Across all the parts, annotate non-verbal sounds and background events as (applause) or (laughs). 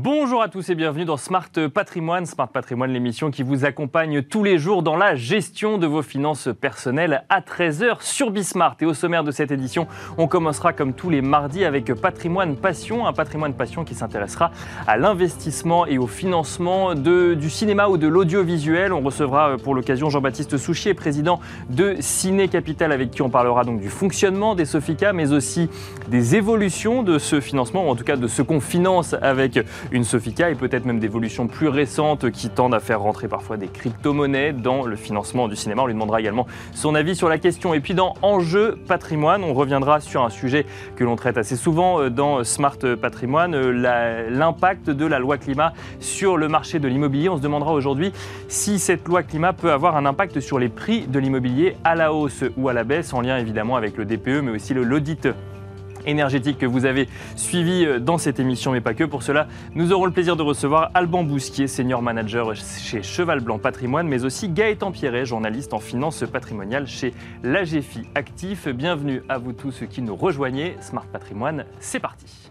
Bonjour à tous et bienvenue dans Smart Patrimoine. Smart Patrimoine, l'émission qui vous accompagne tous les jours dans la gestion de vos finances personnelles à 13h sur Bismart. Et au sommaire de cette édition, on commencera comme tous les mardis avec Patrimoine Passion, un patrimoine passion qui s'intéressera à l'investissement et au financement du cinéma ou de l'audiovisuel. On recevra pour l'occasion Jean-Baptiste Souchier, président de Ciné Capital, avec qui on parlera donc du fonctionnement des Sofica, mais aussi des évolutions de ce financement, ou en tout cas de ce qu'on finance avec une Sofica et peut-être même d'évolutions plus récentes qui tendent à faire rentrer parfois des crypto-monnaies dans le financement du cinéma. On lui demandera également son avis sur la question. Et puis dans Enjeu patrimoine, on reviendra sur un sujet que l'on traite assez souvent euh, dans Smart Patrimoine, euh, l'impact de la loi climat sur le marché de l'immobilier. On se demandera aujourd'hui si cette loi climat peut avoir un impact sur les prix de l'immobilier à la hausse ou à la baisse, en lien évidemment avec le DPE, mais aussi l'audit énergétique que vous avez suivi euh, dans cette émission, mais pas que. Pour cela, nous aurons le plaisir de recevoir Alban Bousquier, senior manager chez Cheval Blanc Patrimoine, mais aussi Gaëtan Pierret, journaliste en finance patrimoniale chez l'AGFI Actif. Bienvenue à vous tous qui nous rejoignez. Smart Patrimoine, c'est parti.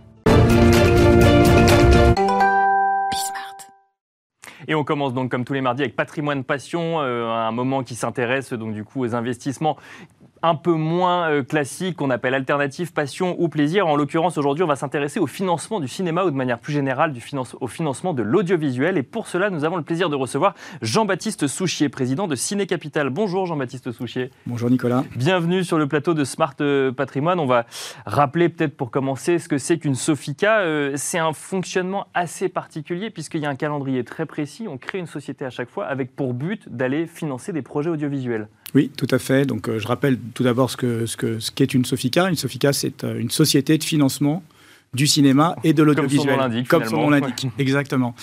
Et on commence donc comme tous les mardis avec Patrimoine Passion, euh, un moment qui s'intéresse donc du coup aux investissements un peu moins euh, classique qu'on appelle alternative, passion ou plaisir. En l'occurrence, aujourd'hui, on va s'intéresser au financement du cinéma ou de manière plus générale du au financement de l'audiovisuel. Et pour cela, nous avons le plaisir de recevoir Jean-Baptiste Souchier, président de Ciné Capital. Bonjour Jean-Baptiste Souchier. Bonjour Nicolas. Bienvenue sur le plateau de Smart euh, Patrimoine. On va rappeler peut-être pour commencer ce que c'est qu'une Sofica. Euh, c'est un fonctionnement assez particulier puisqu'il y a un calendrier très précis. On crée une société à chaque fois avec pour but d'aller financer des projets audiovisuels. Oui, tout à fait. Donc, euh, je rappelle tout d'abord ce qu'est ce que, ce qu'est une Sofica. Une Sofica, c'est euh, une société de financement du cinéma et de l'audiovisuel. Comme son nom l'indique. Exactement.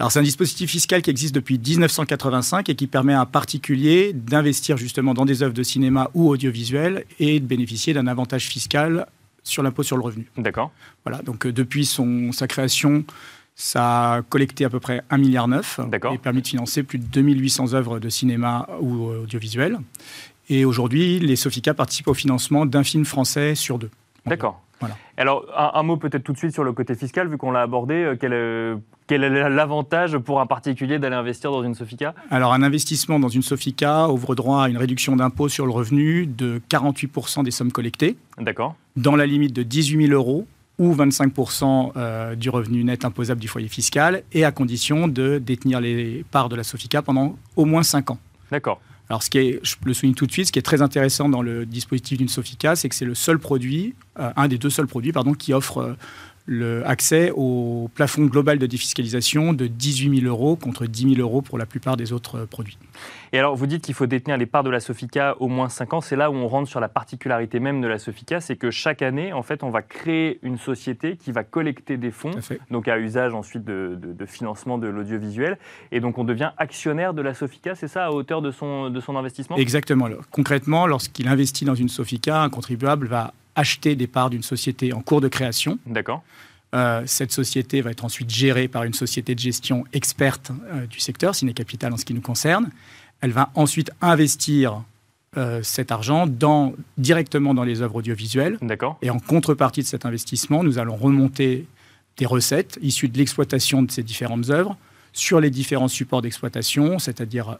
Alors, c'est un dispositif fiscal qui existe depuis 1985 et qui permet à un particulier d'investir justement dans des œuvres de cinéma ou audiovisuel et de bénéficier d'un avantage fiscal sur l'impôt sur le revenu. D'accord. Voilà. Donc, euh, depuis son, sa création, ça a collecté à peu près 1,9 milliard et permis de financer plus de 2800 œuvres de cinéma ou audiovisuel. Et aujourd'hui, les Sofica participent au financement d'un film français sur deux. D'accord. Voilà. Alors, un, mot peut-être tout de suite sur le côté fiscal, vu qu'on l'a abordé. Euh, quel, est, quel est l'avantage pour un particulier d'aller investir dans une Sofica? Alors, un investissement dans une Sofica ouvre droit à une réduction d'impôt sur le revenu de 48% des sommes collectées. D'accord. Dans la limite de 18 000 euros ou 25% euh, du revenu net imposable du foyer fiscal, et à condition de détenir les parts de la Sofica pendant au moins 5 ans. D'accord. Alors, ce qui est, je le souligne tout de suite, ce qui est très intéressant dans le dispositif d'une Sofica, c'est que c'est le seul produit, euh, un des deux seuls produits, pardon, qui offre euh, le accès au plafond global de défiscalisation de 18 000 euros contre 10 000 euros pour la plupart des autres produits. Et alors, vous dites qu'il faut détenir les parts de la Sofica au moins 5 ans. C'est là où on rentre sur la particularité même de la Sofica, c'est que chaque année, en fait, on va créer une société qui va collecter des fonds, donc à usage ensuite de, financement de l'audiovisuel. Et donc, on devient actionnaire de la Sofica, c'est ça, à hauteur de son, de son investissement? Exactement. Concrètement, lorsqu'il investit dans une Sofica, un contribuable va acheter des parts d'une société en cours de création. D'accord. Euh, cette société va être ensuite gérée par une société de gestion experte euh, du secteur, Ciné Capital en ce qui nous concerne. Elle va ensuite investir euh, cet argent dans, directement dans les œuvres audiovisuelles. D'accord. Et en contrepartie de cet investissement, nous allons remonter des recettes issues de l'exploitation de ces différentes œuvres sur les différents supports d'exploitation, c'est-à-dire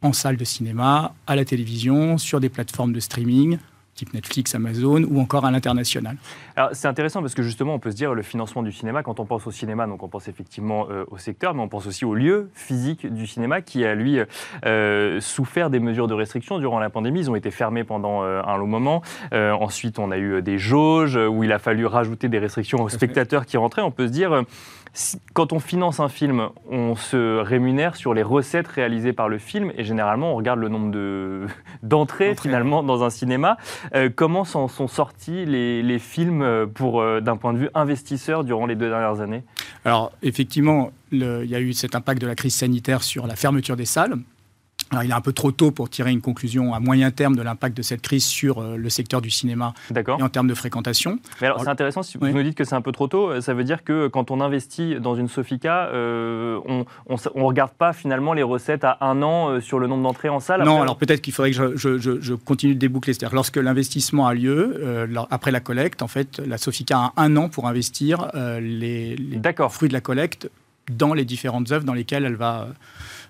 en salle de cinéma, à la télévision, sur des plateformes de streaming, type Netflix, Amazon ou encore à l'international. Alors c'est intéressant parce que justement on peut se dire le financement du cinéma, quand on pense au cinéma, donc on pense effectivement euh, au secteur, mais on pense aussi au lieu physique du cinéma qui a lui euh, souffert des mesures de restriction durant la pandémie. Ils ont été fermés pendant euh, un long moment. ensuite on a eu des jauges où il a fallu rajouter des restrictions aux spectateurs qui rentraient. On peut se dire quand on finance un film, on se rémunère sur les recettes réalisées par le film et généralement on regarde le nombre (laughs) d'entrées finalement dans un cinéma. Euh, comment sont, sortis les, films pour euh, d'un point de vue investisseur durant les deux dernières années? Alors effectivement, il y a eu cet impact de la crise sanitaire sur la fermeture des salles. Il est un peu trop tôt pour tirer une conclusion à moyen terme de l'impact de cette crise sur euh, le secteur du cinéma et en termes de fréquentation. Mais alors, c'est intéressant, si vous nous dites que c'est un peu trop tôt, ça veut dire que quand on investit dans une Sofica, euh, on ne regarde pas finalement les recettes à un an euh, sur le nombre d'entrées en salle Non, alors peut-être qu'il faudrait que je, continue de déboucler. C'est-à-dire lorsque l'investissement a lieu, après la collecte, en fait, la Sofica a un an pour investir les, les fruits de la collecte dans les différentes œuvres dans lesquelles elle va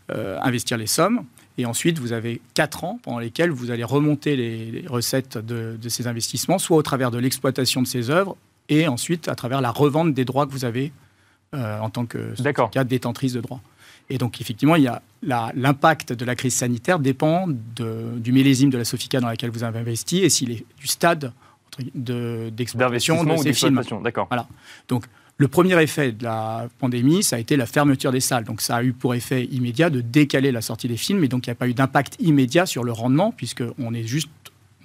investir les sommes. Et ensuite, vous avez quatre ans pendant lesquels vous allez remonter les, recettes de, ces investissements, soit au travers de l'exploitation de ces œuvres, et ensuite à travers la revente des droits que vous avez euh, en tant que cas détentrice de droits. Et donc, effectivement, il y a l'impact de la crise sanitaire dépend du millésime de la Sofica dans laquelle vous avez investi et s'il est du stade d'exploitation de, de, ces films. D'accord. Voilà. Donc, le premier effet de la pandémie, ça a été la fermeture des salles. Donc ça a eu pour effet immédiat de décaler la sortie des films, et donc il n'y a pas eu d'impact immédiat sur le rendement, puisqu'on est juste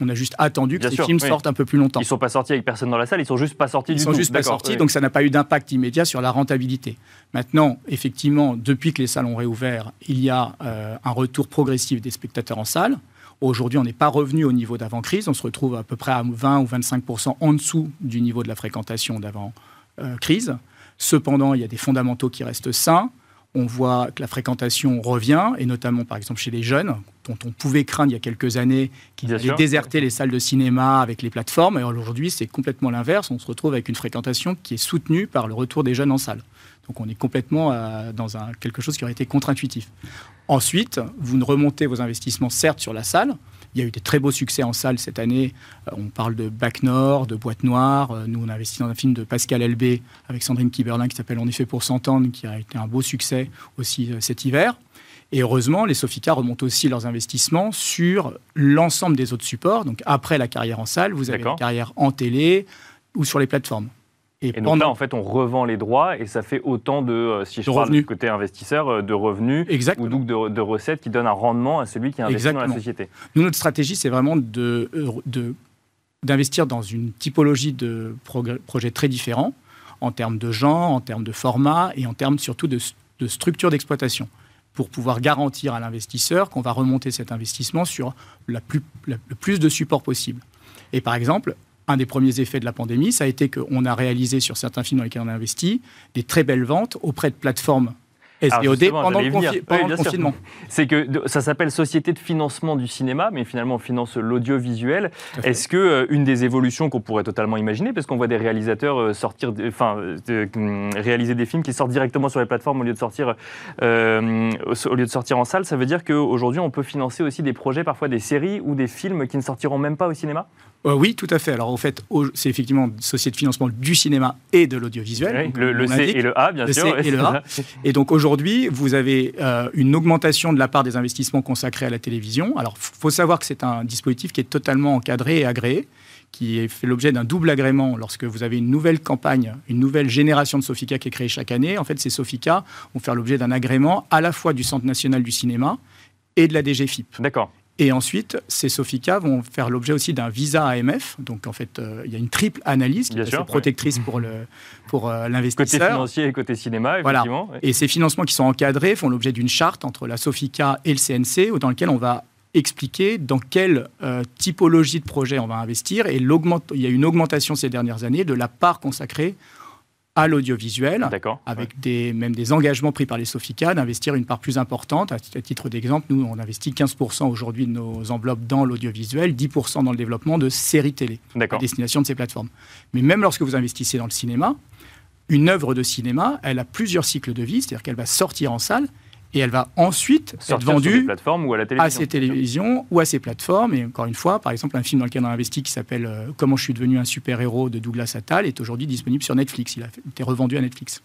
on a juste attendu que ces films sortent un peu plus longtemps. Ils ne sont pas sortis avec personne dans la salle, ils sont juste pas sortis ils sont juste pas sortis, donc ça n'a pas eu d'impact immédiat sur la rentabilité. Maintenant, effectivement, depuis que les salles ont réouvert, il y a euh, un retour progressif des spectateurs en salle. Aujourd'hui, on n'est pas revenu au niveau d'avant-crise, on se retrouve à peu près à 20 ou 25% en dessous du niveau de la fréquentation d'avant euh, crise. Cependant, il y a des fondamentaux qui restent sains. On voit que la fréquentation revient, et notamment par exemple chez les jeunes, dont on pouvait craindre il y a quelques années qu'ils allaient déserter les salles de cinéma avec les plateformes. Et aujourd'hui, c'est complètement l'inverse. On se retrouve avec une fréquentation qui est soutenue par le retour des jeunes en salle. Donc on est complètement euh, dans un, quelque chose qui aurait été contre-intuitif. Ensuite, vous ne remontez vos investissements certes sur la salle, il y a eu des très beaux succès en salle cette année. Euh, on parle de Bac Nord, de Boîte Noire. Euh, nous, on a investi dans un film de Pascal Elbé avec Sandrine Kiberlin qui s'appelle En effet pour s'entendre, qui a été un beau succès aussi euh, cet hiver. Et heureusement, les Sofica remontent aussi leurs investissements sur l'ensemble des autres supports. Donc après la carrière en salle, vous avez la carrière en télé ou sur les plateformes. Et, pendant... donc là, en fait, on revend les droits et ça fait autant de, euh, si je parle du côté investisseur, euh, de revenus ou donc de, recettes qui donnent un rendement à celui qui investit dans la société. Nous, notre stratégie, c'est vraiment de, de, d'investir dans une typologie de projets très différents en termes de genre, en termes de format et en termes surtout de, de structure d'exploitation pour pouvoir garantir à l'investisseur qu'on va remonter cet investissement sur la plus, le plus de supports possible. Et par exemple, un des premiers effets de la pandémie, ça a été qu'on a réalisé sur certains films dans lesquels on a investi des très belles ventes auprès de plateformes SVOD pendant, le, confinement. C'est que ça s'appelle Société de financement du cinéma, mais finalement on finance l'audiovisuel. Est-ce que euh, une des évolutions qu'on pourrait totalement imaginer, parce qu'on voit des réalisateurs euh, sortir, enfin hum, réaliser des films qui sortent directement sur les plateformes au lieu de sortir euh, au lieu de sortir en salle, ça veut dire qu'aujourd'hui on peut financer aussi des projets, parfois des séries ou des films qui ne sortiront même pas au cinéma? Oui, tout à fait. Alors, en fait, c'est effectivement une société de financement du cinéma et de l'audiovisuel. le, C et le A, bien sûr. C et le A. Et donc, aujourd'hui, aujourd'hui, vous avez euh, une augmentation de la part des investissements consacrés à la télévision. Alors, il faut savoir que c'est un dispositif qui est totalement encadré et agréé, qui fait l'objet d'un double agrément lorsque vous avez une nouvelle campagne, une nouvelle génération de Sofica qui est créée chaque année. En fait, ces Sofica vont faire l'objet d'un agrément à la fois du Centre national du cinéma et de la DGFIP. D'accord. Et ensuite, ces Sofica vont faire l'objet aussi d'un visa AMF. Donc, en fait, euh, il y a une triple analyse qui est protectrice pour, le, pour euh, l'investisseur. Côté financier et côté cinéma, effectivement. Voilà. Et ces financements qui sont encadrés font l'objet d'une charte entre la Sofica et le CNC, dans laquelle on va expliquer dans quelle euh, typologie de projet on va investir. Et il y a une augmentation ces dernières années de la part consacrée à l'audiovisuel, avec des, même des engagements pris par les Sofica d'investir une part plus importante. À titre d'exemple, nous, on investit 15% aujourd'hui de nos enveloppes dans l'audiovisuel, 10% dans le développement de séries télé à destination de ces plateformes. Mais même lorsque vous investissez dans le cinéma, une œuvre de cinéma, elle a plusieurs cycles de vie, c'est-à-dire qu'elle va sortir en salle, et elle va ensuite être vendue ou à, à ces télévisions ou à ces plateformes. Et encore une fois, par exemple, un film dans lequel on a investi qui s'appelle euh, Comment je suis devenu un super-héros de Douglas Attal est aujourd'hui disponible sur Netflix. Il a été revendu à Netflix.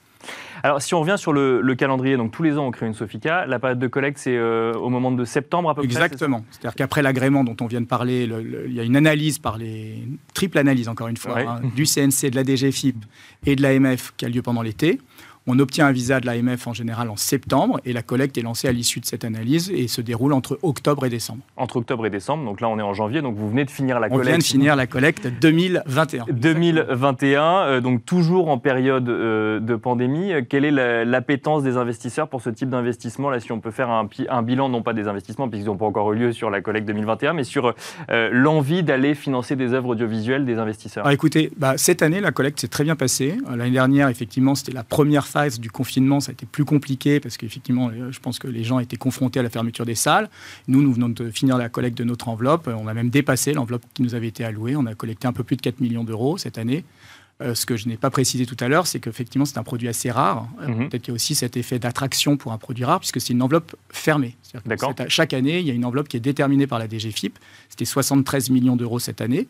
Alors, si on revient sur le, calendrier, donc tous les ans on crée une Sofica. La période de collecte, c'est euh, au moment de septembre à peu près Exactement. C'est-à-dire qu'après l'agrément dont on vient de parler, il y a une analyse par les. triple analyse, encore une fois, hein, du CNC, de la DGFIP et de l'AMF qui a lieu pendant l'été On obtient un visa de l'AMF en général en septembre et la collecte est lancée à l'issue de cette analyse et se déroule entre octobre et décembre. Entre octobre et décembre, donc là on est en janvier, donc vous venez de finir la collecte. On vient de finir la collecte 2021. 2021, euh, donc toujours en période euh, de pandémie. Quelle est l'appétence des investisseurs pour ce type d'investissement Là, si on peut faire un, un, bilan, non pas des investissements, puisqu'ils n'ont pas encore eu lieu sur la collecte 2021, mais sur euh, l'envie d'aller financer des œuvres audiovisuelles des investisseurs? Alors, écoutez, bah, cette année, la collecte s'est très bien passée. L'année dernière, effectivement, c'était la première phase du confinement, ça a été plus compliqué parce qu'effectivement, euh, je pense que les gens étaient confrontés à la fermeture des salles. Nous, nous venons de finir la collecte de notre enveloppe. On a même dépassé l'enveloppe qui nous avait été allouée. On a collecté un peu plus de 4 millions d'euros cette année. Euh, ce que je n'ai pas précisé tout à l'heure, c'est qu'effectivement, c'est un produit assez rare. Euh, mhm. Peut-être qu'il y a aussi cet effet d'attraction pour un produit rare, puisque c'est une enveloppe fermée. chaque année, il y a une enveloppe qui est déterminée par la DGFIP. C'était 73 millions d'euros cette année.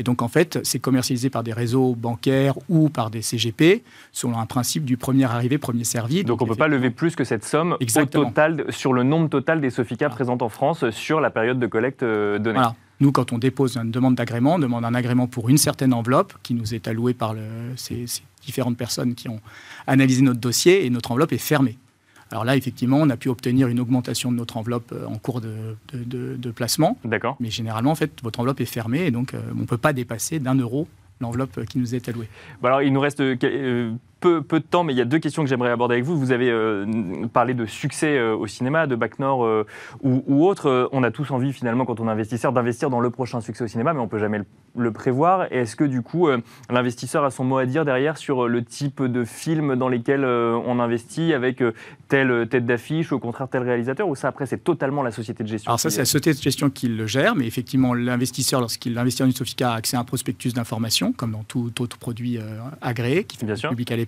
Et donc, en fait, c'est commercialisé par des réseaux bancaires ou par des CGP, selon un principe du premier arrivé, premier servi. Donc, on ne peut pas lever plus que cette somme au total, sur le nombre total des Sofica présentes en France sur la période de collecte euh, donnée. Voilà. Nous, quand on dépose une demande d'agrément, on demande un agrément pour une certaine enveloppe qui nous est allouée par ces différentes personnes qui ont analysé notre dossier et notre enveloppe est fermée. Alors là, effectivement, on a pu obtenir une augmentation de notre enveloppe euh, en cours de, placement. D'accord. Mais généralement, en fait, votre enveloppe est fermée et donc euh, on ne peut pas dépasser d'un euro l'enveloppe qui nous est allouée. alors, il nous reste euh, peu, peu, de temps, mais il y a deux questions que j'aimerais aborder avec vous. Vous avez euh, parlé de succès euh, au cinéma, de Bac Nord euh, ou, autre. On a tous envie, finalement, quand on est investisseur, d'investir dans le prochain succès au cinéma, mais on ne peut jamais le, prévoir. Est-ce que, du coup, l'investisseur a son mot à dire derrière sur le type de film dans lesquels on investit, avec telle tête d'affiche, ou au contraire tel réalisateur Ou ça, après, c'est totalement la société de gestion Alors, ça, c'est la société de gestion qui le gère, mais effectivement, l'investisseur, lorsqu'il investit en Sofica, a accès à un prospectus d'information, comme dans tout autre produit agréé qui fait Bien public à l'époque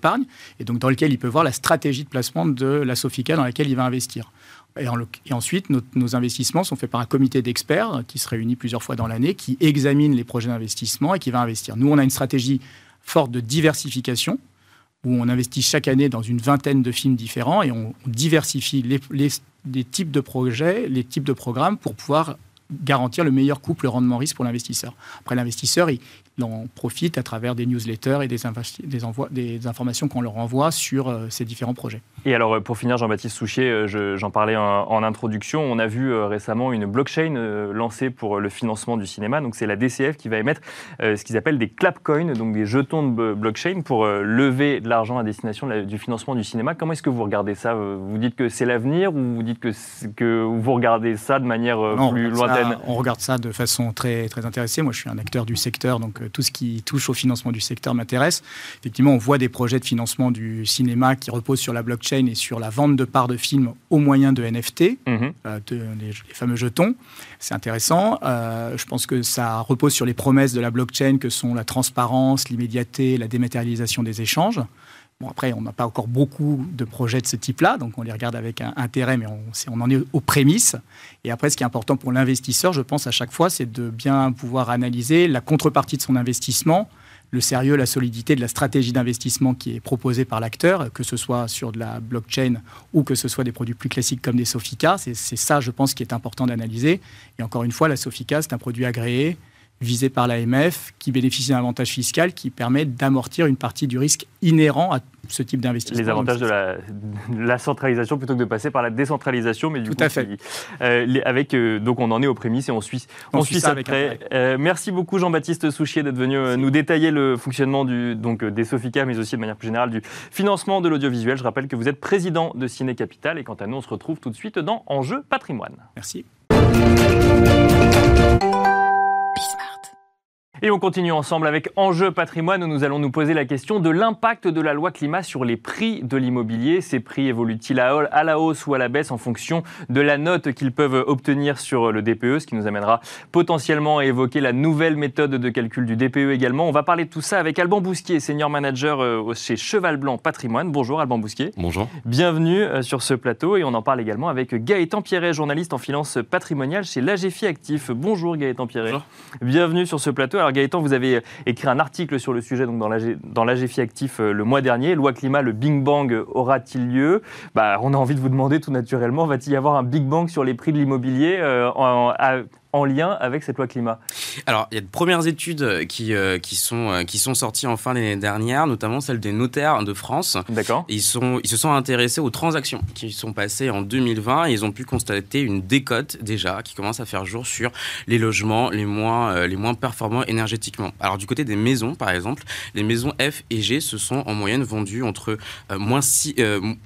et donc dans lequel il peut voir la stratégie de placement de la Sofica dans laquelle il va investir. Et, ensuite, nos, investissements sont faits par un comité d'experts qui se réunit plusieurs fois dans l'année, qui examine les projets d'investissement et qui va investir. Nous, on a une stratégie forte de diversification, où on investit chaque année dans une vingtaine de films différents et on, diversifie les, types de projets, les types de programmes pour pouvoir garantir le meilleur couple rendement-risque pour l'investisseur. Après, l'investisseur, il, en profite à travers des newsletters et des, des, envois, des informations qu'on leur envoie sur euh, ces différents projets. Et alors, euh, pour finir, Jean-Baptiste Souchier, euh, j'en parlais en, introduction, on a vu récemment une blockchain lancée pour le financement du cinéma. Donc, c'est la DCF qui va émettre ce qu'ils appellent des clapcoins, donc des jetons de blockchain pour lever de l'argent à destination du financement du cinéma. Comment est-ce que vous regardez ça? Vous dites que c'est l'avenir ou vous dites que, que vous regardez ça de manière plus lointaine? On regarde ça de façon très, très intéressée. Moi, je suis un acteur du secteur, donc tout ce qui touche au financement du secteur m'intéresse. Effectivement, on voit des projets de financement du cinéma qui reposent sur la blockchain et sur la vente de parts de films au moyen de NFT, mhm. euh, les, fameux jetons. C'est intéressant. Euh, je pense que ça repose sur les promesses de la blockchain que sont la transparence, l'immédiateté, la dématérialisation des échanges. Bon, après, on n'a pas encore beaucoup de projets de ce type-là, donc on les regarde avec un intérêt, mais on, on, en est aux prémices. Et après, ce qui est important pour l'investisseur, je pense à chaque fois, c'est de bien pouvoir analyser la contrepartie de son investissement, le sérieux, la solidité de la stratégie d'investissement qui est proposée par l'acteur, que ce soit sur de la blockchain ou que ce soit des produits plus classiques comme des Sofica. C'est ça, je pense, qui est important d'analyser. Et encore une fois, la Sofica, c'est un produit agréé, visé par l'AMF, qui bénéficie d'un avantage fiscal qui permet d'amortir une partie du risque inhérent à ce type d'investissement. Les avantages de la, centralisation plutôt que de passer par la décentralisation, mais du Tout à fait. Euh, avec, euh, donc on en est aux prémices et on suit, on, suit, ça après. Euh, merci beaucoup Jean-Baptiste Souchier d'être venu nous détailler le fonctionnement du, donc, des Sofica, mais aussi de manière plus générale du financement de l'audiovisuel. Je rappelle que vous êtes président de Ciné Capital et quant à nous, on se retrouve tout de suite dans Enjeu Patrimoine. Merci. Et on continue ensemble avec Enjeu patrimoine où nous allons nous poser la question de l'impact de la loi climat sur les prix de l'immobilier. Ces prix évoluent-ils à la hausse ou à la baisse en fonction de la note qu'ils peuvent obtenir sur le DPE, ce qui nous amènera potentiellement à évoquer la nouvelle méthode de calcul du DPE également. On va parler de tout ça avec Alban Bousquier, senior manager euh, chez Cheval Blanc Patrimoine. Bonjour Alban Bousquier. Bonjour. Bienvenue euh, sur ce plateau et on en parle également avec Gaëtan Pierret, journaliste en finance patrimoniale chez l'AGFI Actif. Bonjour Gaëtan Pierret. Bonjour. Bienvenue sur ce plateau. Alors Gaëtan, vous avez écrit un article sur le sujet dans l'AGFI Actif euh, le mois dernier. Loi climat, le Big Bang aura-t-il lieu? Bah, On a envie de vous demander tout naturellement, va-t-il y avoir un Big Bang sur les prix de l'immobilier euh, en, lien avec cette loi climat Alors, il y a de premières études qui, qui, sont, qui sont sorties en fin d'année dernière, notamment celle des notaires de France. D'accord. Ils, sont, ils se sont intéressés aux transactions qui sont passées en 2020 et ils ont pu constater une décote déjà qui commence à faire jour sur les logements les moins, les moins performants énergétiquement. Alors, du côté des maisons, par exemple, les maisons F et G se sont en moyenne vendues entre moins 6,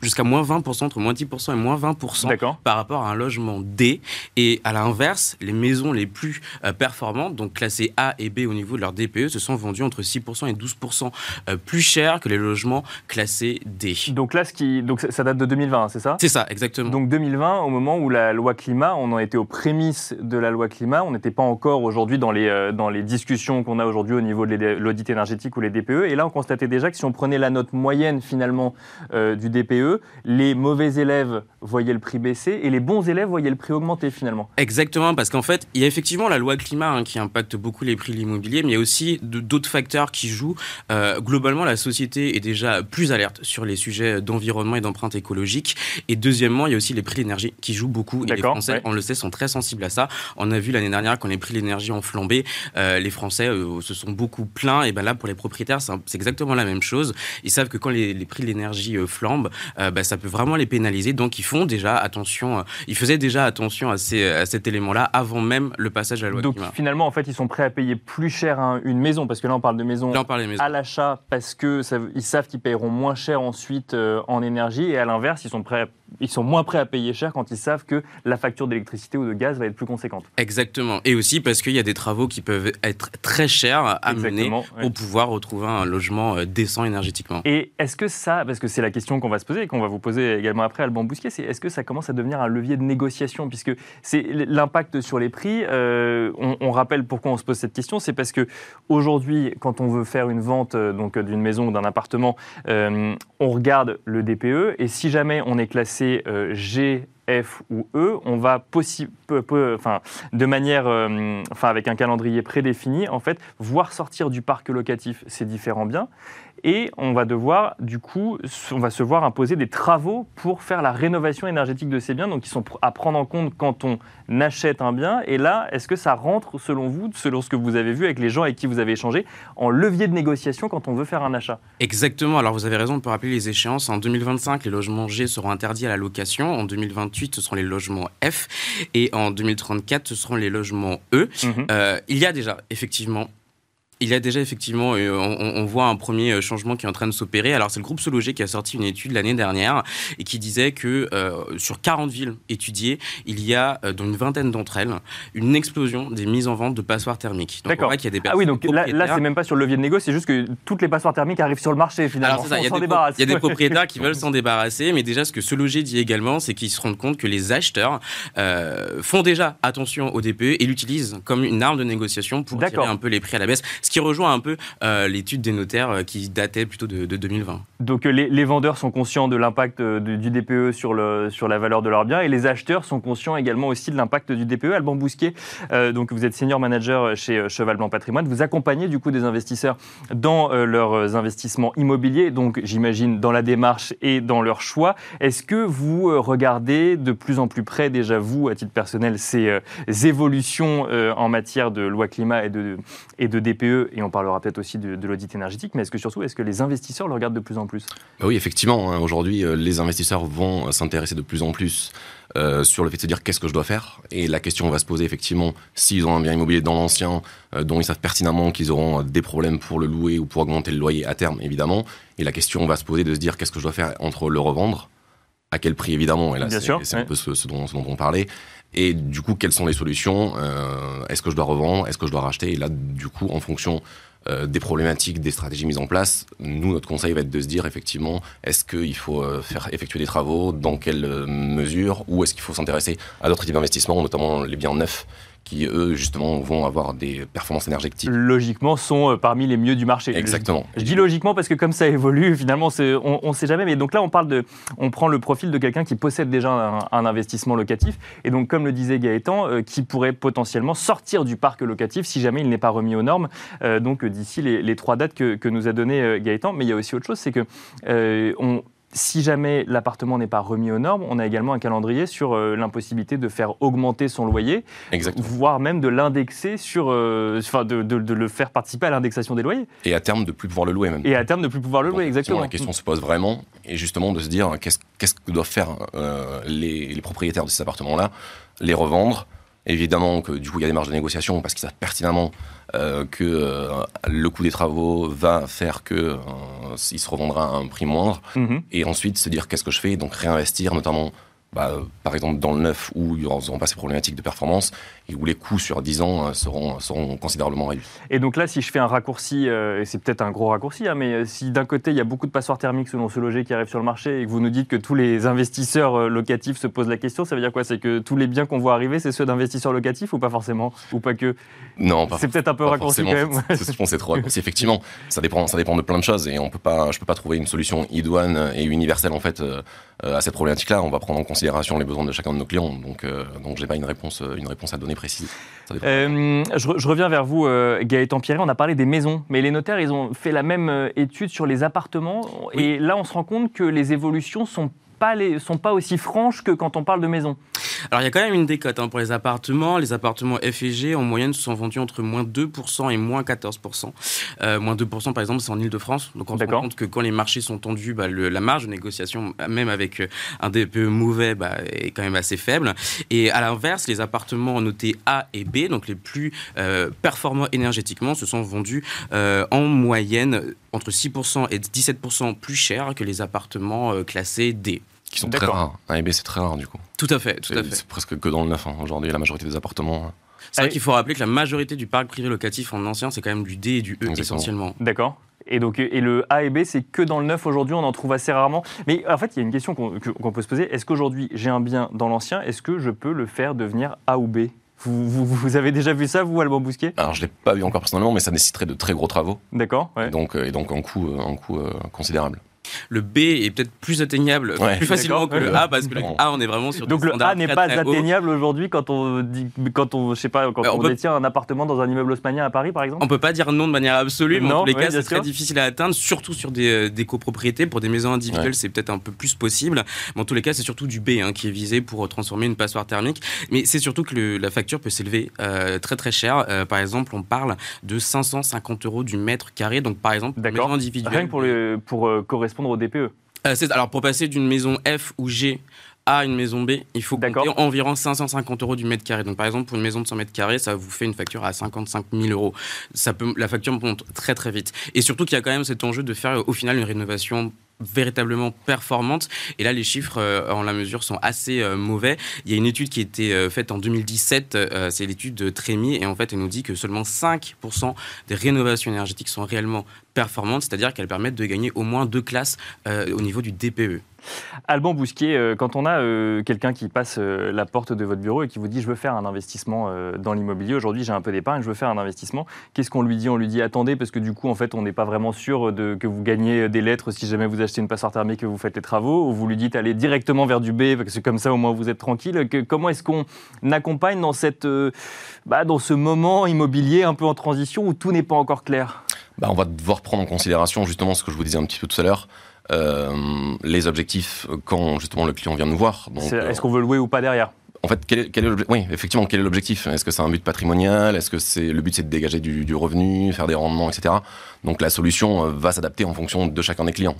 jusqu'à moins 20%, entre moins 10% et moins 20% par rapport à un logement D. Et à l'inverse, les maisons les plus euh, performantes, donc classées A et B au niveau de leur DPE, se sont vendues entre 6% et 12% euh, plus cher que les logements classés D. Donc là, ce qui, donc ça date de 2020, c'est ça? C'est ça, exactement. Donc 2020, au moment où la loi climat, on en était aux prémices de la loi climat, on n'était pas encore aujourd'hui dans les, euh, dans les discussions qu'on a aujourd'hui au niveau de l'audit énergétique ou les DPE. Et là, on constatait déjà que si on prenait la note moyenne finalement du DPE, les mauvais élèves voyaient le prix baisser et les bons élèves voyaient le prix augmenter finalement. Exactement, parce qu'en fait, il y a effectivement la loi climat hein, qui impacte beaucoup les prix de l'immobilier, mais il y a aussi d'autres facteurs qui jouent. Euh, globalement, la société est déjà plus alerte sur les sujets d'environnement et d'empreinte écologique. Et deuxièmement, il y a aussi les prix de l'énergie qui jouent beaucoup. Et les Français, on le sait, sont très sensibles à ça. On a vu l'année dernière quand les prix de l'énergie ont flambé, euh, les Français euh, se sont beaucoup plaints. Et ben là, pour les propriétaires, c'est exactement la même chose. Ils savent que quand les, prix de l'énergie flambent, ben, ça peut vraiment les pénaliser. Donc, ils font déjà attention. ils faisaient déjà attention à, ces, à cet élément-là avant même le passage à la loi Donc finalement, en fait, ils sont prêts à payer plus cher une maison, parce que là, on parle de maison à l'achat, parce qu'ils savent qu'ils paieront moins cher ensuite euh, en énergie, et à l'inverse, ils sont prêts à ils sont moins prêts à payer cher quand ils savent que la facture d'électricité ou de gaz va être plus conséquente. Exactement. Et aussi parce qu'il y a des travaux qui peuvent être très chers à mener pour pouvoir retrouver un logement euh, décent énergétiquement. Et est-ce que ça, parce que c'est la question qu'on va se poser et qu'on va vous poser également après, Alban Bousquet, c'est est-ce que ça commence à devenir un levier de négociation? Puisque c'est l'impact sur les prix. Euh, on, rappelle pourquoi on se pose cette question. C'est parce que aujourd'hui, quand on veut faire une vente euh, donc d'une maison ou d'un appartement, on regarde le DPE et si jamais on est classé euh, G, F ou E, on va enfin, de manière, euh, enfin, avec un calendrier prédéfini, en fait, voir sortir du parc locatif ces différents biens et on va devoir, du coup, on va se voir imposer des travaux pour faire la rénovation énergétique de ces biens, donc qui sont à prendre en compte quand on achète un bien. Et là, est-ce que ça rentre, selon vous, selon ce que vous avez vu avec les gens avec qui vous avez échangé, en levier de négociation quand on veut faire un achat? Exactement. Alors vous avez raison, on peut rappeler les échéances. En 2025, les logements G seront interdits à la location. En 2028, ce seront les logements F. Et en 2034, ce seront les logements E. Mhm. Euh, il y a déjà, effectivement, il y a déjà effectivement, euh, on, voit un premier euh, changement qui est en train de s'opérer. Alors c'est le groupe Sologer qui a sorti une étude l'année dernière et qui disait que euh, sur 40 villes étudiées, il y a dans une vingtaine d'entre elles une explosion des mises en vente de passoires thermiques. D'accord. il y a des ah oui, donc là, là c'est même pas sur le levier de négo, c'est juste que toutes les passoires thermiques arrivent sur le marché finalement. Alors, ça, il, y a des il y a des propriétaires qui (laughs) veulent s'en débarrasser, mais déjà ce que Sologer dit également, c'est qu'ils se rendent compte que les acheteurs font déjà attention au DPE et l'utilisent comme une arme de négociation pour tirer un peu les prix à la baisse ce qui rejoint un peu euh, l'étude des notaires euh, qui datait plutôt de, 2020. Donc euh, les, vendeurs sont conscients de l'impact du DPE sur, la valeur de leurs biens et les acheteurs sont conscients également aussi de l'impact du DPE. Alban Bousquet, donc vous êtes senior manager chez Cheval Blanc Patrimoine, vous accompagnez du coup des investisseurs dans leurs investissements immobiliers, donc j'imagine dans la démarche et dans leur choix. Est-ce que vous regardez de plus en plus près déjà vous, à titre personnel, ces évolutions en matière de loi climat et de, de Et on parlera peut-être aussi de, l'audit énergétique, mais est-ce que surtout, est-ce que les investisseurs le regardent de plus en plus? Bah Oui, effectivement. Hein. Aujourd'hui, euh, les investisseurs vont s'intéresser de plus en plus euh, sur le fait de se dire qu'est-ce que je dois faire. Et la question va se poser effectivement s'ils ont un bien immobilier dans l'ancien, euh, dont ils savent pertinemment qu'ils auront des problèmes pour le louer ou pour augmenter le loyer à terme, évidemment. Et la question va se poser de se dire qu'est-ce que je dois faire entre le revendre, à quel prix évidemment, et là c'est un peu ce, dont, ce, dont, on parlait, et du coup, quelles sont les solutions euh, Est-ce que je dois revendre Est-ce que je dois racheter? Et là, du coup, en fonction euh, des problématiques, des stratégies mises en place, nous, notre conseil va être de se dire effectivement, est-ce qu'il faut euh, faire effectuer des travaux Dans quelle mesure Ou est-ce qu'il faut s'intéresser à d'autres types d'investissements, notamment les biens neufs qui, eux, justement, vont avoir des performances énergétiques. Logiquement, sont euh, parmi les mieux du marché. Exactement. Je, dis logiquement parce que comme ça évolue, finalement, on ne sait jamais. Mais donc là, on parle de, on prend le profil de quelqu'un qui possède déjà un, investissement locatif. Et donc, comme le disait Gaëtan, euh, qui pourrait potentiellement sortir du parc locatif si jamais il n'est pas remis aux normes. Euh, donc, d'ici les, trois dates que, que, nous a donné Gaëtan. Mais il y a aussi autre chose, c'est que on, si jamais l'appartement n'est pas remis aux normes, on a également un calendrier sur euh, l'impossibilité de faire augmenter son loyer, Exactement. voire même de l'indexer sur, euh, enfin de, de- de le faire participer à l'indexation des loyers, Et à terme, de plus pouvoir le louer même. et à terme de plus pouvoir le louer, exactement. La question se pose vraiment, et justement de se dire qu'est-ce qu'est-ce que doivent faire euh, les, les propriétaires de ces appartements-là, les revendre. Évidemment que du coup il y a des marges de négociation parce qu'ils savent pertinemment euh, que euh, le coût des travaux va faire que euh, il se revendra à un prix moindre. Mhm. Et ensuite se dire qu'est-ce que je fais, donc réinvestir notamment. Bah, par exemple dans le neuf où il n'y aura pas ces problématiques de performance et où les coûts sur 10 ans euh, seront, seront considérablement réduits. Et donc là, si je fais un raccourci, euh, et c'est peut-être un gros raccourci, hein, mais euh, si d'un côté il y a beaucoup de passoires thermiques selon ce loger qui arrivent sur le marché et que vous nous dites que tous les investisseurs locatifs se posent la question, ça veut dire quoi? C'est que tous les biens qu'on voit arriver, c'est ceux d'investisseurs locatifs ou pas forcément? Ou pas que? Non, pas C'est peut-être un peu raccourci quand même. C'est- Je pense c'est trop raccourci. Effectivement, ça dépend, ça dépend de plein de choses et on peut pas, je peux pas trouver une solution idoine et universelle en fait euh, à cette problématique-là. On va prendre en considération les besoins de chacun de nos clients. Donc, euh, donc j'ai pas une réponse, euh, une réponse à donner précise. Euh, je, re- je reviens vers vous, Gaëtan Pierret. On a parlé des maisons, mais les notaires, ils ont fait la même étude sur les appartements. Et là, on se rend compte que les évolutions sont pas les, sont pas aussi franches que quand on parle de maisons. Alors il y a quand même une décote hein, pour les appartements. Les appartements F et G en moyenne se sont vendus entre moins 2% et moins 14%. Euh, moins 2% par exemple c'est en Ile-de-France. Donc on se rend compte que quand les marchés sont tendus, bah, le- la marge de négociation, même avec euh, un DPE mauvais, bah, est quand même assez faible. Et à l'inverse, les appartements notés A et B, donc les plus euh, performants énergétiquement, se sont vendus euh, en moyenne entre 6% et 17% plus cher que les appartements classés D. Qui sont très rares. Un EB, c'est très rare du coup. Tout à fait, tout à C'est fait. c'est presque que dans le neuf hein. aujourd'hui. La majorité des appartements. hein. C'est vrai Allez. qu'il faut rappeler que la majorité du parc privé locatif en ancien, c'est quand même du D et du E Exactement. essentiellement. D'accord. Et donc, et le A et B, c'est que dans le neuf aujourd'hui, on en trouve assez rarement. Mais en fait, il y a une question qu'on peut se poser. Est-ce qu'aujourd'hui, j'ai un bien dans l'ancien, est-ce que je peux le faire devenir A ou B? Vous, vous, vous avez déjà vu ça, vous, Alban Bousquet? Alors je l'ai pas vu encore personnellement, mais ça nécessiterait de très gros travaux. D'accord ouais. Et donc, euh, et donc un coût, euh, un coût euh, considérable. Le B est peut-être plus atteignable, Ouais. plus facilement que le A, parce que le. A, on est vraiment sur Donc des le A n'est pas très atteignable aujourd'hui quand on dit, quand on, je sais pas, quand Bah, on on, peut- détient un appartement dans un immeuble haussmanien à Paris, par exemple? On peut pas dire non de manière absolue, mais Non, en tous les cas, c'est très difficile à atteindre, surtout sur des, euh, des copropriétés. Pour des maisons individuelles, Ouais. c'est peut-être un peu plus possible. Mais en tous les cas, c'est surtout du B hein, qui est visé pour transformer une passoire thermique. Mais c'est surtout que le- la facture peut s'élever euh, très très cher. Euh, par exemple, on parle de 550 euros du mètre carré. Donc, par exemple, une D'accord. maison individuelle. Rien que pour, le, pour euh, correspondre au DPE. Euh, alors pour passer d'une maison F ou G à une maison B, il faut compter environ 550 euros du mètre carré. Donc par exemple pour une maison de 100 mètres carrés, ça vous fait une facture à 55 000 euros. Ça peut, la facture monte très très vite. Et surtout qu'il y a quand même cet enjeu de faire au final une rénovation véritablement performante. Et là les chiffres euh, en la mesure sont assez euh, mauvais. Il y a une étude qui a été euh, faite en 2017 euh, c'est l'étude de Trémy et en fait elle nous dit que seulement 5% des rénovations énergétiques sont réellement performantes c'est-à-dire qu'elles permettent de gagner au moins deux classes au niveau du DPE Alban Bousquier, euh, quand on a euh, quelqu'un qui passe euh, la porte de votre bureau et qui vous dit je veux faire un investissement dans l'immobilier, aujourd'hui j'ai un peu d'épargne, je veux faire un investissement, qu'est-ce qu'on lui dit? On lui dit attendez parce que du coup en fait on n'est pas vraiment sûr de, que vous gagnez des lettres si jamais vous achetez une passoire thermique et que vous faites les travaux, ou vous lui dites allez directement vers du B parce que comme ça au moins vous êtes tranquille. Comment est-ce qu'on accompagne dans, cette, bah, dans ce moment immobilier un peu en transition où tout n'est pas encore clair? Bah, on va devoir prendre en considération justement ce que je vous disais un petit peu tout à l'heure, les objectifs euh, quand justement le client vient nous voir. C'est- euh, Est-ce qu'on veut louer ou pas derrière? En fait, quel est, quel est oui, effectivement, quel est l'objectif? Est-ce que c'est un but patrimonial? Est-ce que c'est le but, c'est de dégager du, du revenu, faire des rendements, etc. Donc la solution euh, va s'adapter en fonction de chacun des clients.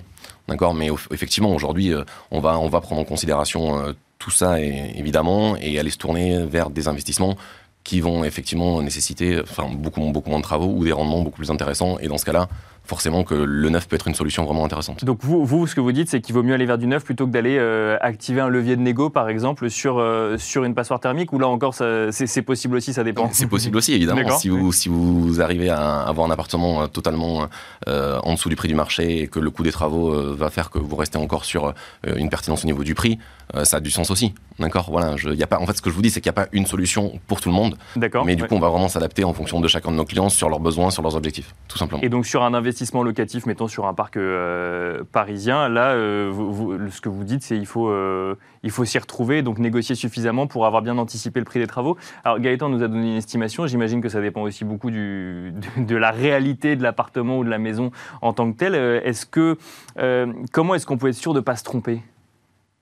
D'accord, mais au- effectivement, aujourd'hui, euh, on va on va prendre en considération euh, tout ça et, évidemment et aller se tourner vers des investissements qui vont effectivement nécessiter enfin beaucoup beaucoup moins de travaux ou des rendements beaucoup plus intéressants. Et dans ce cas-là, forcément que le neuf peut être une solution vraiment intéressante. Donc vous, vous, ce que vous dites, c'est qu'il vaut mieux aller vers du neuf plutôt que d'aller euh, activer un levier de négo, par exemple, sur, euh, sur une passoire thermique, ou là encore, c'est possible aussi, ça dépend. C'est possible aussi, évidemment. Si vous, si vous arrivez à avoir un appartement euh, totalement euh, en dessous du prix du marché et que le coût des travaux va faire que vous restez encore sur une pertinence au niveau du prix, ça a du sens aussi. D'accord? Voilà, je, y a pas, En fait, ce que je vous dis, c'est qu'il n'y a pas une solution pour tout le monde. D'accord Mais du ouais. coup, on va vraiment s'adapter en fonction de chacun de nos clients sur leurs besoins, sur leurs objectifs, tout simplement. Et donc sur un investissement investissement locatif, mettons sur un parc euh, parisien, là, euh, ce que vous dites, c'est il faut, euh, il faut s'y retrouver, donc négocier suffisamment pour avoir bien anticipé le prix des travaux. Alors Gaëtan nous a donné une estimation, j'imagine que ça dépend aussi beaucoup de, la réalité de l'appartement ou de la maison en tant que telle. Est-ce que, comment est-ce qu'on peut être sûr de ne pas se tromper?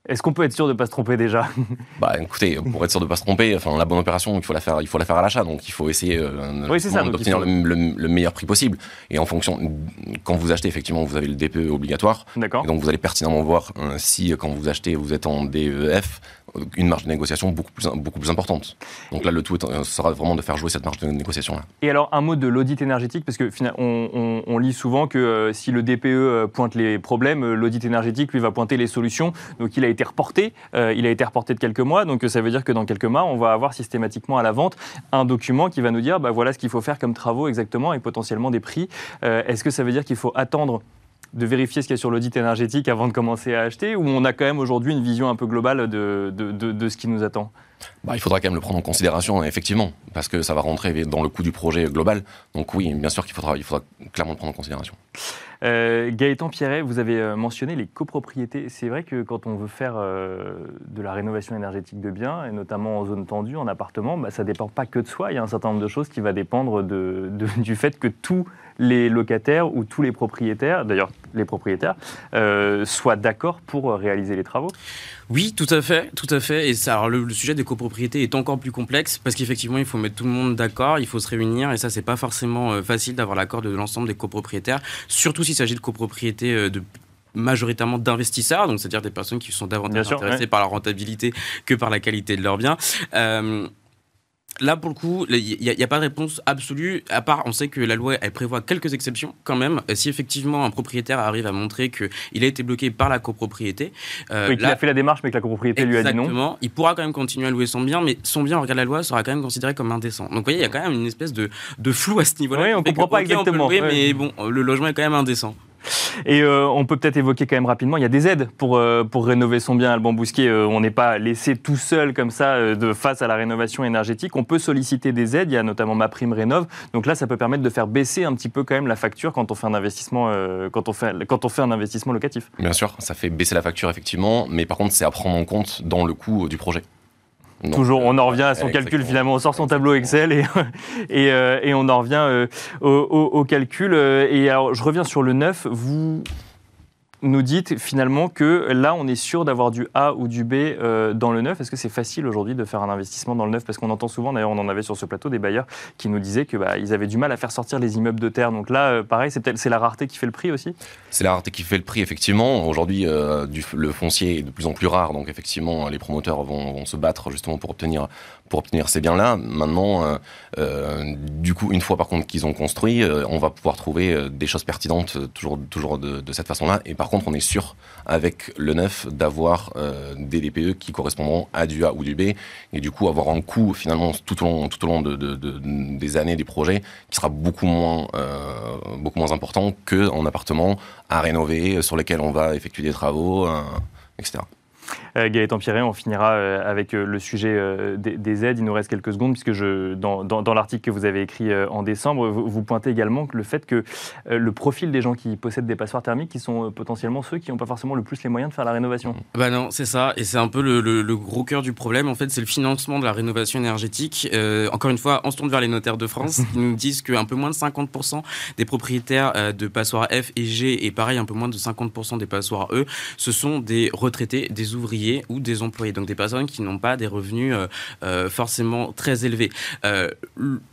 Est-ce qu'on peut être sûr de ne pas se tromper déjà? (laughs) Bah écoutez, pour être sûr de pas se tromper, enfin la bonne opération, il faut la faire, il faut la faire à l'achat, donc il faut essayer euh, Oui, d'obtenir faut- le, le- le meilleur prix possible. Et en fonction, quand vous achetez, effectivement, vous avez le DPE obligatoire, D'accord donc vous allez pertinemment voir euh, si euh, quand vous achetez, vous êtes en DEF, une marge de négociation beaucoup plus, beaucoup plus importante. Donc là, le tout est- sera vraiment de faire jouer cette marge de négociation là. Et alors, un mot de l'audit énergétique, parce que on, on- on lit souvent que euh, si le DPE pointe les problèmes, l'audit énergétique, lui, va pointer les solutions. Donc, il a été reporté. euh, il a été reporté de quelques mois. Donc, euh, ça veut dire que dans quelques mois, on va avoir systématiquement à la vente un document qui va nous dire bah, voilà ce qu'il faut faire comme travaux exactement et potentiellement des prix. Euh, Est-ce que ça veut dire qu'il faut attendre de vérifier ce qu'il y a sur l'audit énergétique avant de commencer à acheter ou on a quand même aujourd'hui une vision un peu globale de, de- ce qui nous attend? Bah, il faudra quand même le prendre en considération, effectivement, parce que ça va rentrer dans le coût du projet global. Donc oui, bien sûr qu'il faudra, il faudra clairement le prendre en considération. Euh, Gaëtan Pierret, vous avez euh, mentionné les copropriétés. C'est vrai que quand on veut faire euh, de la rénovation énergétique de biens, et notamment en zone tendue, en appartement, bah, ça ne dépend pas que de soi. Il y a un certain nombre de choses qui va dépendre (laughs) du fait que tous les locataires ou tous les propriétaires, d'ailleurs les propriétaires, soient d'accord pour réaliser les travaux. Oui, tout à fait, tout à fait. Et ça, alors, le, le sujet des copropriétés est encore plus complexe parce qu'effectivement, il faut mettre tout le monde d'accord, il faut se réunir, et ça, c'est pas forcément euh, facile d'avoir l'accord de l'ensemble des copropriétaires, surtout s'il s'agit de copropriétés euh, de majoritairement d'investisseurs, donc c'est-à-dire des personnes qui sont davantage sûr, intéressées ouais. par la rentabilité que par la qualité de leurs biens. Euh, Là, pour le coup, il n'y a, pas de réponse absolue, à part, on sait que la loi, elle prévoit quelques exceptions quand même. Si effectivement un propriétaire arrive à montrer qu'il a été bloqué par la copropriété, euh, oui, qu'il a fait la démarche, mais que la copropriété lui a dit non. Exactement. Il pourra quand même continuer à louer son bien, mais son bien, en regard de la loi, sera quand même considéré comme indécent. Donc, vous voyez, il y a quand même une espèce de, de flou à ce niveau-là. Oui, on fait comprend pas on peut exactement. louer, Ouais. mais bon, le logement est quand même indécent. Et euh, on peut peut-être évoquer quand même rapidement, il y a des aides pour, euh, rénover son bien, Alban Bousquier. Euh, on n'est pas laissé tout seul comme ça face à la rénovation énergétique. On peut solliciter des aides, il y a notamment ma prime rénov. Donc là, ça peut permettre de faire baisser un petit peu quand même la facture quand on fait un investissement, quand on fait un investissement locatif. Bien sûr, ça fait baisser la facture, effectivement, mais par contre, c'est à prendre en compte dans le coût du projet. Toujours, on en revient à son calcul finalement, on sort son tableau Excel et, (laughs) et, euh, et on en revient euh, au, au- au calcul. Euh, Et alors, je reviens sur le neuf. Vous nous dites finalement que là, on est sûr d'avoir du A ou du B euh, dans le neuf. Est-ce que c'est facile aujourd'hui de faire un investissement dans le neuf? Parce qu'on entend souvent, d'ailleurs, on en avait sur ce plateau des bailleurs qui nous disaient que bah, avaient du mal à faire sortir les immeubles de terre. Donc là, euh, pareil, c'est la rareté qui fait le prix aussi? C'est la rareté qui fait le prix, effectivement. Aujourd'hui, euh, le foncier est de plus en plus rare, donc effectivement, les promoteurs vont se battre justement pour obtenir, obtenir ces biens-là. Maintenant, euh, euh, du coup, une fois par contre qu'ils ont construit, euh, on va pouvoir trouver des choses pertinentes toujours, de, cette façon-là. Et par contre, on est sûr, avec le neuf, d'avoir des DPE qui correspondront à du A ou du B, et du coup avoir un coût finalement tout au long, tout au long de, de- de- des années des projets qui sera beaucoup moins, beaucoup moins important qu'en appartement à rénover, sur lesquels on va effectuer des travaux, etc. Euh, Gaëtan Pierret, on finira euh, avec euh, le sujet des, des aides. Il nous reste quelques secondes, puisque je, dans, dans- dans l'article que vous avez écrit en décembre, vous, vous pointez également que le fait que le profil des gens qui possèdent des passoires thermiques, qui sont potentiellement ceux qui n'ont pas forcément le plus les moyens de faire la rénovation. Bah non, c'est ça, et c'est un peu le, le- le gros cœur du problème. En fait, c'est le financement de la rénovation énergétique. Euh, encore une fois, on se tourne vers les notaires de France (laughs) qui nous disent qu'un peu moins de 50% des propriétaires de passoires F et G, et pareil, un peu moins de 50% des passoires E, ce sont des retraités, des ouvriers ou des employés. Donc des personnes qui n'ont pas des revenus euh, euh, forcément très élevés. Euh,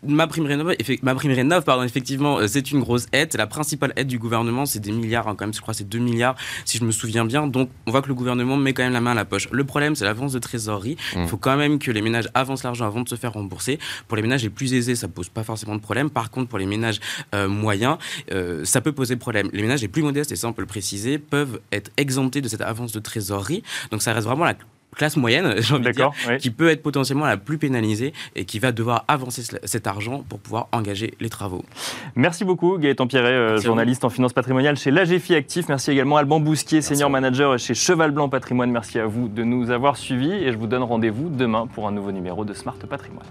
ma prime rénov, effe- ma prime rénov, pardon, effectivement, c'est une grosse aide. La principale aide du gouvernement, c'est des milliards, hein, quand même, je crois, c'est 2 milliards si je me souviens bien. Donc, on voit que le gouvernement met quand même la main à la poche. Le problème, c'est l'avance de trésorerie. Il Mm. faut quand même que les ménages avancent l'argent avant de se faire rembourser. Pour les ménages les plus aisés, ça pose pas forcément de problème. Par contre, pour les ménages euh, moyens, ça peut poser problème. Les ménages les plus modestes, et ça on peut le préciser, peuvent être exemptés de cette avance de trésorerie. Donc, ça reste vraiment la classe moyenne, (laughs) j'ai envie de dire, D'accord oui. qui peut être potentiellement la plus pénalisée et qui va devoir avancer ce- cet argent pour pouvoir engager les travaux. Merci beaucoup, Gaëtan Pierret, euh, journaliste en finance patrimoniale chez l'AGFI Actif. Merci également Alban Bousquier, senior manager chez Cheval Blanc Patrimoine. Merci à vous de nous avoir suivis et je vous donne rendez-vous demain pour un nouveau numéro de Smart Patrimoine.